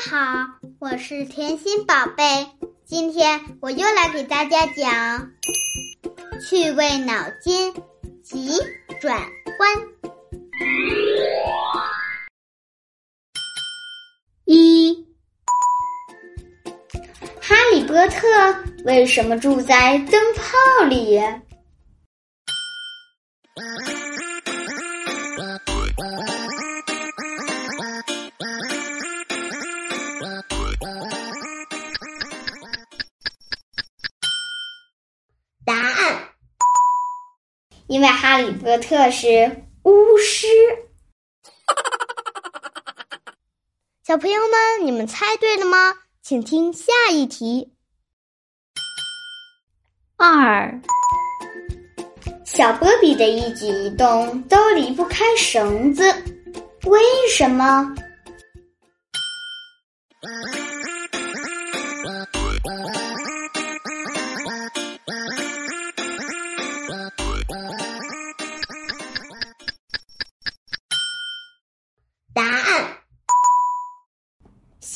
好，我是甜心宝贝。今天我又来给大家讲趣味脑筋急转弯。一，哈利波特为什么住在灯泡里？因为哈利波特是巫师。小朋友们，你们猜对了吗？请听下一题。二，小波比的一举一动都离不开绳子，为什么？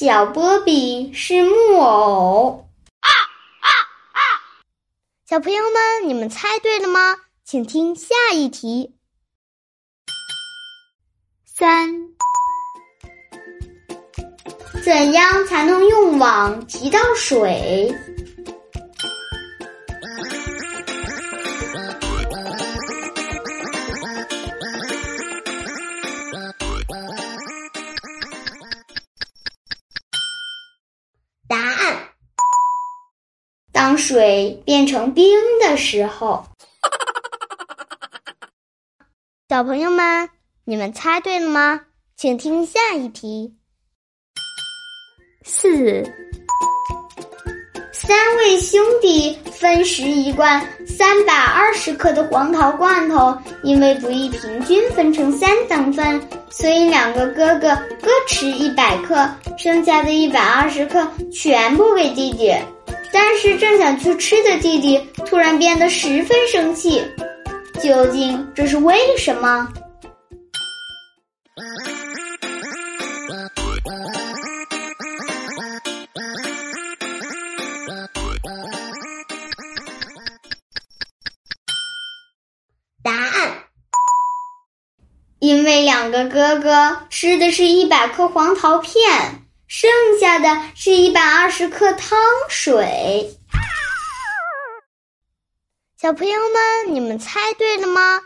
小波比是木偶。啊啊啊小朋友们，你们猜对了吗？请听下一题。三，怎样才能用网提到水？当水变成冰的时候。小朋友们，你们猜对了吗？请听下一题。四，三位兄弟分食一罐三百二十克的黄桃罐头，因为不易平均分成三等份，所以两个哥哥各吃一百克，剩下的一百二十克全部给弟弟。但是正想去吃的弟弟突然变得十分生气，究竟这是为什么？答案：因为两个哥哥吃的是一百克黄桃片，剩下的是一百二十克汤水。小朋友们，你们猜对了吗？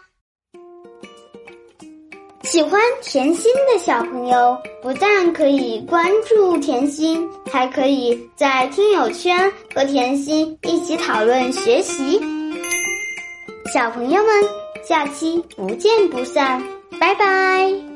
喜欢甜心的小朋友，不但可以关注甜心，还可以在听友圈和甜心一起讨论学习。小朋友们，下期不见不散，拜拜。